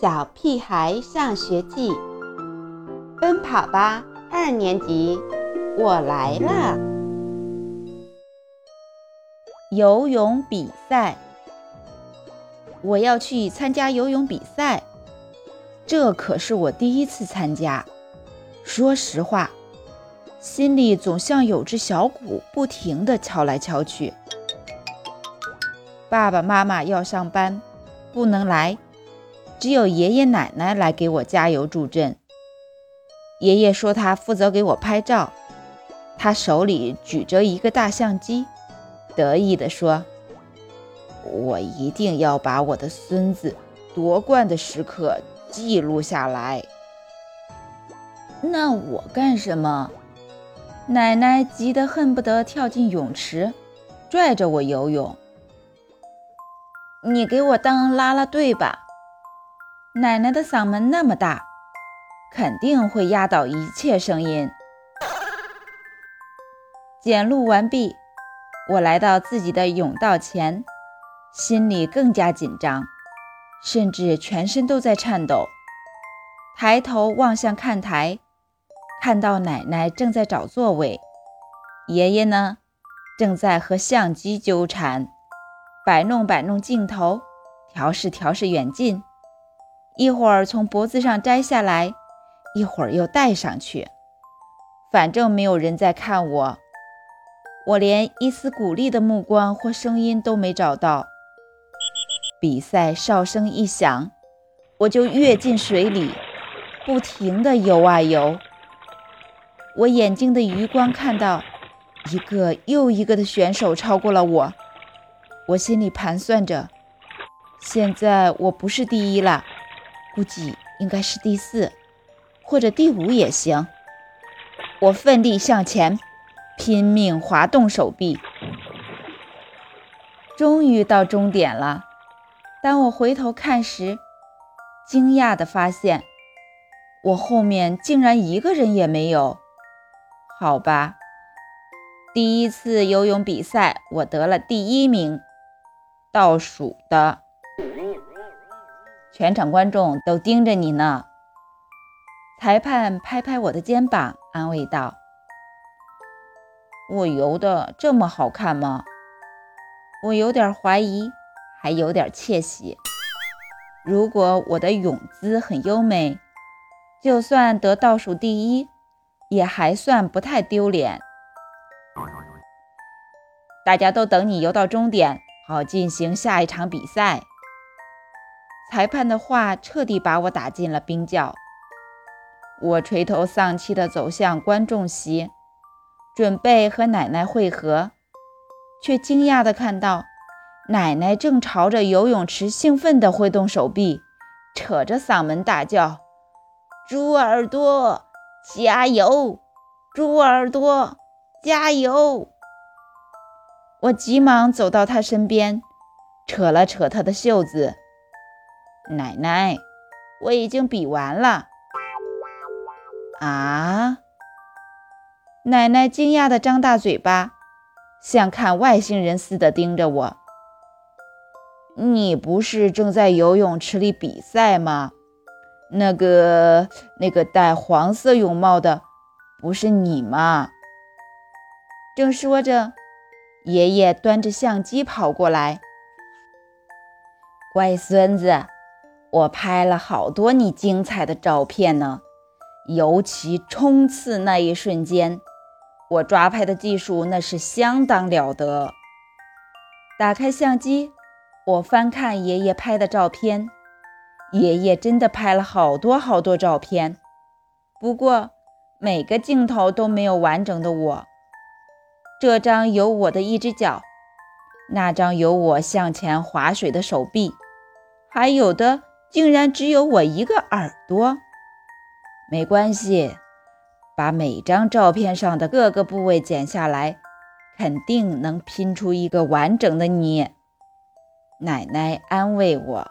小屁孩上学记》，奔跑吧二年级，我来了！游泳比赛，我要去参加游泳比赛，这可是我第一次参加。说实话，心里总像有只小鼓不停地敲来敲去。爸爸妈妈要上班，不能来。只有爷爷奶奶来给我加油助阵。爷爷说他负责给我拍照，他手里举着一个大相机，得意地说：“我一定要把我的孙子夺冠的时刻记录下来。”那我干什么？奶奶急得恨不得跳进泳池，拽着我游泳。你给我当啦啦队吧。奶奶的嗓门那么大，肯定会压倒一切声音。检录完毕，我来到自己的甬道前，心里更加紧张，甚至全身都在颤抖。抬头望向看台，看到奶奶正在找座位，爷爷呢，正在和相机纠缠，摆弄摆弄镜头，调试调试远近。一会儿从脖子上摘下来，一会儿又戴上去，反正没有人在看我，我连一丝鼓励的目光或声音都没找到。比赛哨声一响，我就跃进水里，不停地游啊游。我眼睛的余光看到一个又一个的选手超过了我，我心里盘算着，现在我不是第一了。估计应该是第四，或者第五也行。我奋力向前，拼命滑动手臂，终于到终点了。当我回头看时，惊讶地发现，我后面竟然一个人也没有。好吧，第一次游泳比赛，我得了第一名，倒数的。全场观众都盯着你呢。裁判拍拍我的肩膀，安慰道：“我游的这么好看吗？”我有点怀疑，还有点窃喜。如果我的泳姿很优美，就算得倒数第一，也还算不太丢脸。大家都等你游到终点，好进行下一场比赛。裁判的话彻底把我打进了冰窖。我垂头丧气地走向观众席，准备和奶奶会合，却惊讶地看到奶奶正朝着游泳池兴奋地挥动手臂，扯着嗓门大叫：“猪耳朵，加油！猪耳朵，加油！”我急忙走到她身边，扯了扯她的袖子。奶奶，我已经比完了。啊！奶奶惊讶地张大嘴巴，像看外星人似的盯着我。你不是正在游泳池里比赛吗？那个那个戴黄色泳帽的，不是你吗？正说着，爷爷端着相机跑过来。乖孙子。我拍了好多你精彩的照片呢，尤其冲刺那一瞬间，我抓拍的技术那是相当了得。打开相机，我翻看爷爷拍的照片，爷爷真的拍了好多好多照片，不过每个镜头都没有完整的我。这张有我的一只脚，那张有我向前划水的手臂，还有的。竟然只有我一个耳朵，没关系，把每张照片上的各个部位剪下来，肯定能拼出一个完整的你。奶奶安慰我。